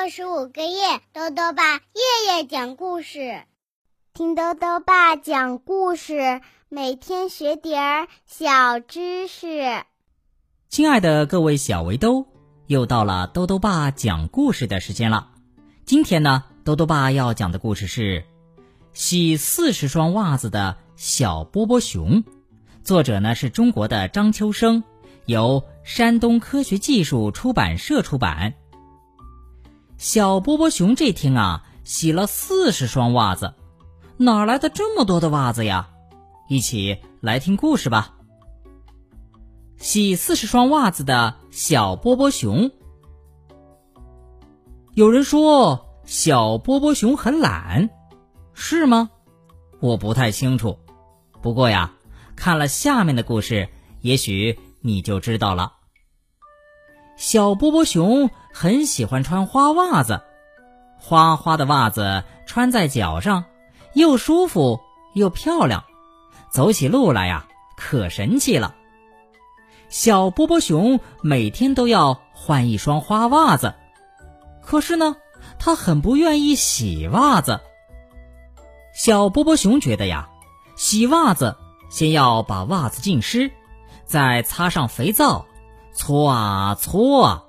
六十五个夜，豆豆爸夜夜讲故事，听豆豆爸讲故事，每天学点儿小知识。亲爱的各位小围兜，又到了豆豆爸讲故事的时间了。今天呢，豆豆爸要讲的故事是《洗四十双袜子的小波波熊》，作者呢是中国的张秋生，由山东科学技术出版社出版。小波波熊这天啊，洗了四十双袜子，哪来的这么多的袜子呀？一起来听故事吧。洗四十双袜子的小波波熊。有人说小波波熊很懒，是吗？我不太清楚。不过呀，看了下面的故事，也许你就知道了。小波波熊很喜欢穿花袜子，花花的袜子穿在脚上，又舒服又漂亮，走起路来呀可神气了。小波波熊每天都要换一双花袜子，可是呢，他很不愿意洗袜子。小波波熊觉得呀，洗袜子先要把袜子浸湿，再擦上肥皂。搓啊搓啊，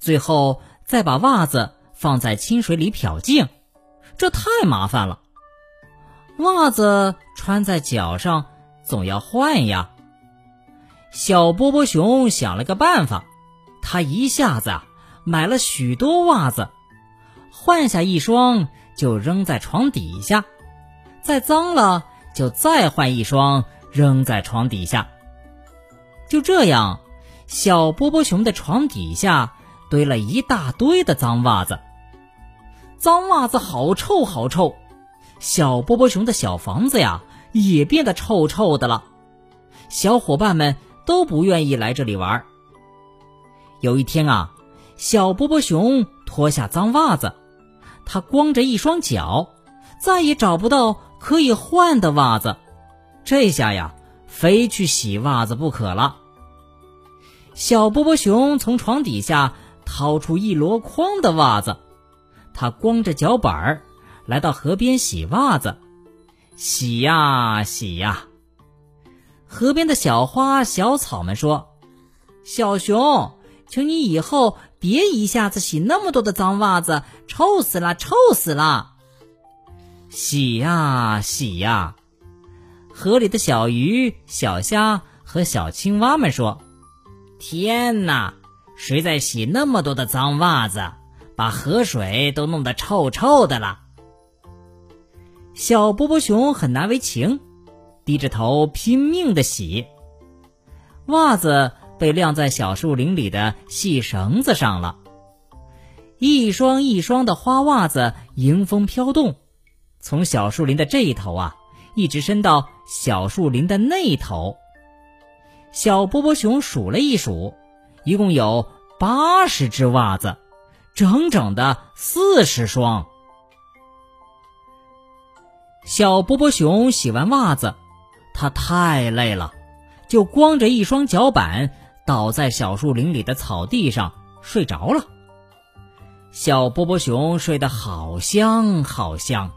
最后再把袜子放在清水里漂净，这太麻烦了。袜子穿在脚上，总要换呀。小波波熊想了个办法，他一下子啊买了许多袜子，换下一双就扔在床底下，再脏了就再换一双扔在床底下，就这样。小波波熊的床底下堆了一大堆的脏袜子，脏袜子好臭好臭，小波波熊的小房子呀也变得臭臭的了，小伙伴们都不愿意来这里玩。有一天啊，小波波熊脱下脏袜子，他光着一双脚，再也找不到可以换的袜子，这下呀，非去洗袜子不可了。小波波熊从床底下掏出一箩筐的袜子，他光着脚板儿来到河边洗袜子，洗呀洗呀。河边的小花小草们说：“小熊，请你以后别一下子洗那么多的脏袜子，臭死了，臭死了！”洗呀洗呀。河里的小鱼、小虾和小青蛙们说。天哪！谁在洗那么多的脏袜子，把河水都弄得臭臭的了。小波波熊很难为情，低着头拼命的洗。袜子被晾在小树林里的细绳子上了，一双一双的花袜子迎风飘动，从小树林的这一头啊，一直伸到小树林的那头。小波波熊数了一数，一共有八十只袜子，整整的四十双。小波波熊洗完袜子，他太累了，就光着一双脚板倒在小树林里的草地上睡着了。小波波熊睡得好香好香。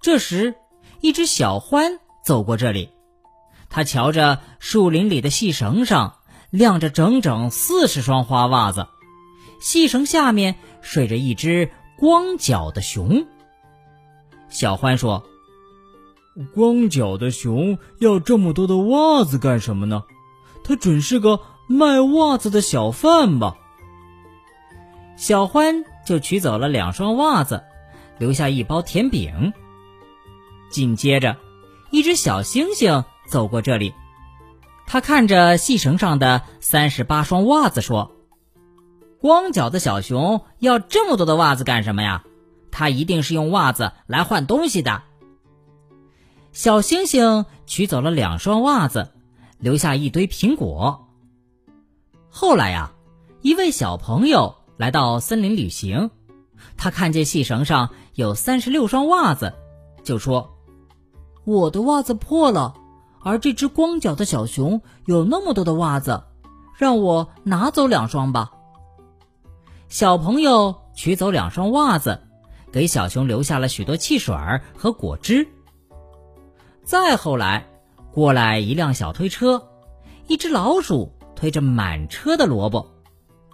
这时，一只小獾走过这里。它瞧着树林里的细绳上晾着整整四十双花袜子，细绳下面睡着一只光脚的熊。小欢说：“光脚的熊要这么多的袜子干什么呢？他准是个卖袜子的小贩吧？”小欢就取走了两双袜子，留下一包甜饼。紧接着，一只小星星。走过这里，他看着细绳上的三十八双袜子，说：“光脚的小熊要这么多的袜子干什么呀？他一定是用袜子来换东西的。”小星星取走了两双袜子，留下一堆苹果。后来呀，一位小朋友来到森林旅行，他看见细绳上有三十六双袜子，就说：“我的袜子破了。”而这只光脚的小熊有那么多的袜子，让我拿走两双吧。小朋友取走两双袜子，给小熊留下了许多汽水和果汁。再后来，过来一辆小推车，一只老鼠推着满车的萝卜，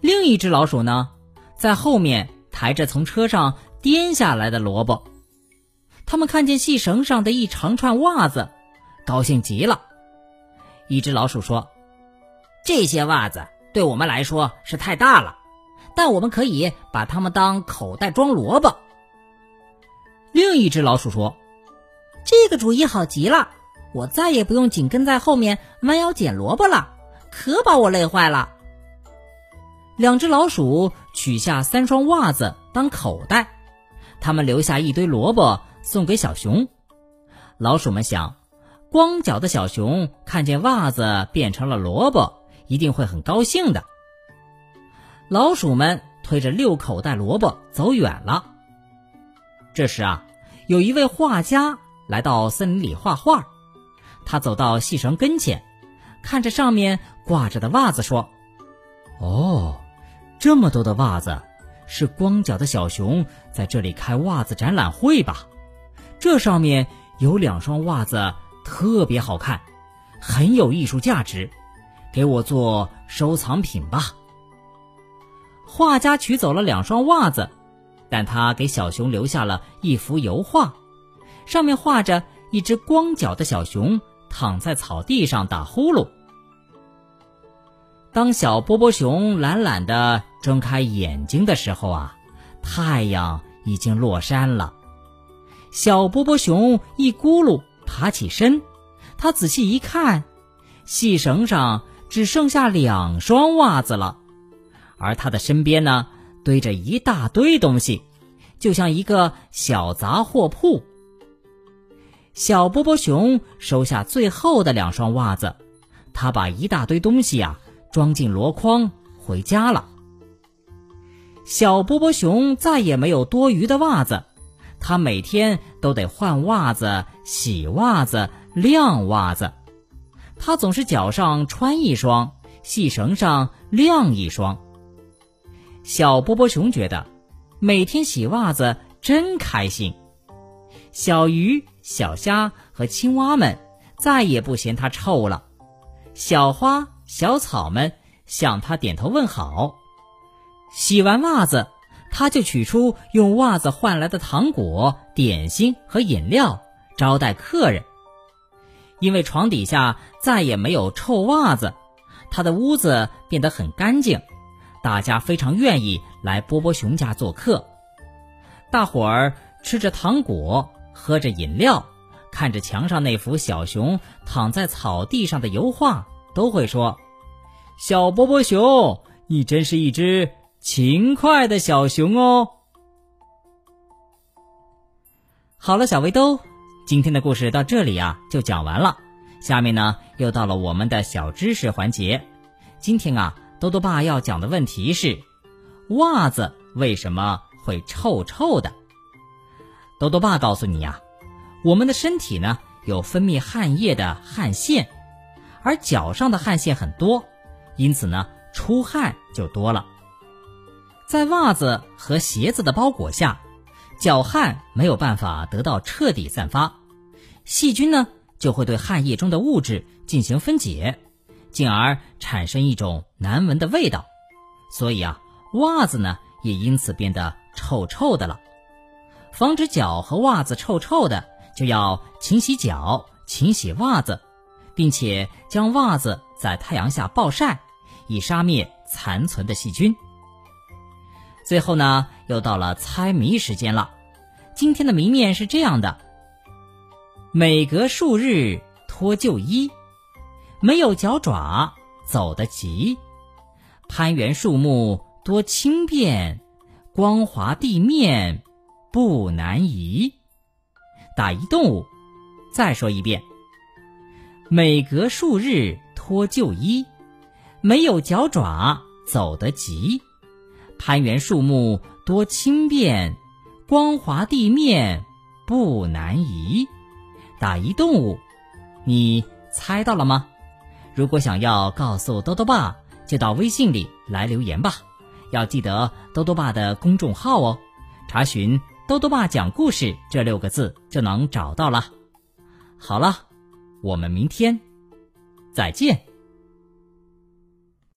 另一只老鼠呢，在后面抬着从车上颠下来的萝卜。他们看见细绳上的一长串袜子，高兴极了。一只老鼠说：“这些袜子对我们来说是太大了，但我们可以把它们当口袋装萝卜。”另一只老鼠说：“这个主意好极了，我再也不用紧跟在后面弯腰捡萝卜了，可把我累坏了。”两只老鼠取下三双袜子当口袋，他们留下一堆萝卜。送给小熊，老鼠们想，光脚的小熊看见袜子变成了萝卜，一定会很高兴的。老鼠们推着六口袋萝卜走远了。这时啊，有一位画家来到森林里画画，他走到细绳跟前，看着上面挂着的袜子说：“哦，这么多的袜子，是光脚的小熊在这里开袜子展览会吧？”这上面有两双袜子，特别好看，很有艺术价值，给我做收藏品吧。画家取走了两双袜子，但他给小熊留下了一幅油画，上面画着一只光脚的小熊躺在草地上打呼噜。当小波波熊懒懒地睁开眼睛的时候啊，太阳已经落山了。小波波熊一咕噜爬起身，他仔细一看，细绳上只剩下两双袜子了，而他的身边呢，堆着一大堆东西，就像一个小杂货铺。小波波熊收下最后的两双袜子，他把一大堆东西啊装进箩筐回家了。小波波熊再也没有多余的袜子。他每天都得换袜子、洗袜子、晾袜子，他总是脚上穿一双，细绳上晾一双。小波波熊觉得每天洗袜子真开心，小鱼、小虾和青蛙们再也不嫌它臭了，小花、小草们向他点头问好。洗完袜子。他就取出用袜子换来的糖果、点心和饮料招待客人。因为床底下再也没有臭袜子，他的屋子变得很干净，大家非常愿意来波波熊家做客。大伙儿吃着糖果，喝着饮料，看着墙上那幅小熊躺在草地上的油画，都会说：“小波波熊，你真是一只。”勤快的小熊哦。好了，小围兜，今天的故事到这里啊就讲完了。下面呢又到了我们的小知识环节。今天啊，多多爸要讲的问题是：袜子为什么会臭臭的？多多爸告诉你呀，我们的身体呢有分泌汗液的汗腺，而脚上的汗腺很多，因此呢出汗就多了。在袜子和鞋子的包裹下，脚汗没有办法得到彻底散发，细菌呢就会对汗液中的物质进行分解，进而产生一种难闻的味道。所以啊，袜子呢也因此变得臭臭的了。防止脚和袜子臭臭的，就要勤洗脚、勤洗袜子，并且将袜子在太阳下暴晒，以杀灭残存的细菌。最后呢，又到了猜谜时间了。今天的谜面是这样的：每隔数日脱旧衣，没有脚爪走得急，攀援树木多轻便，光滑地面不难移。打一动物。再说一遍：每隔数日脱旧衣，没有脚爪走得急。攀援树木多轻便，光滑地面不难移。打一动物，你猜到了吗？如果想要告诉豆豆爸，就到微信里来留言吧。要记得兜兜爸的公众号哦，查询“兜兜爸讲故事”这六个字就能找到了。好了，我们明天再见。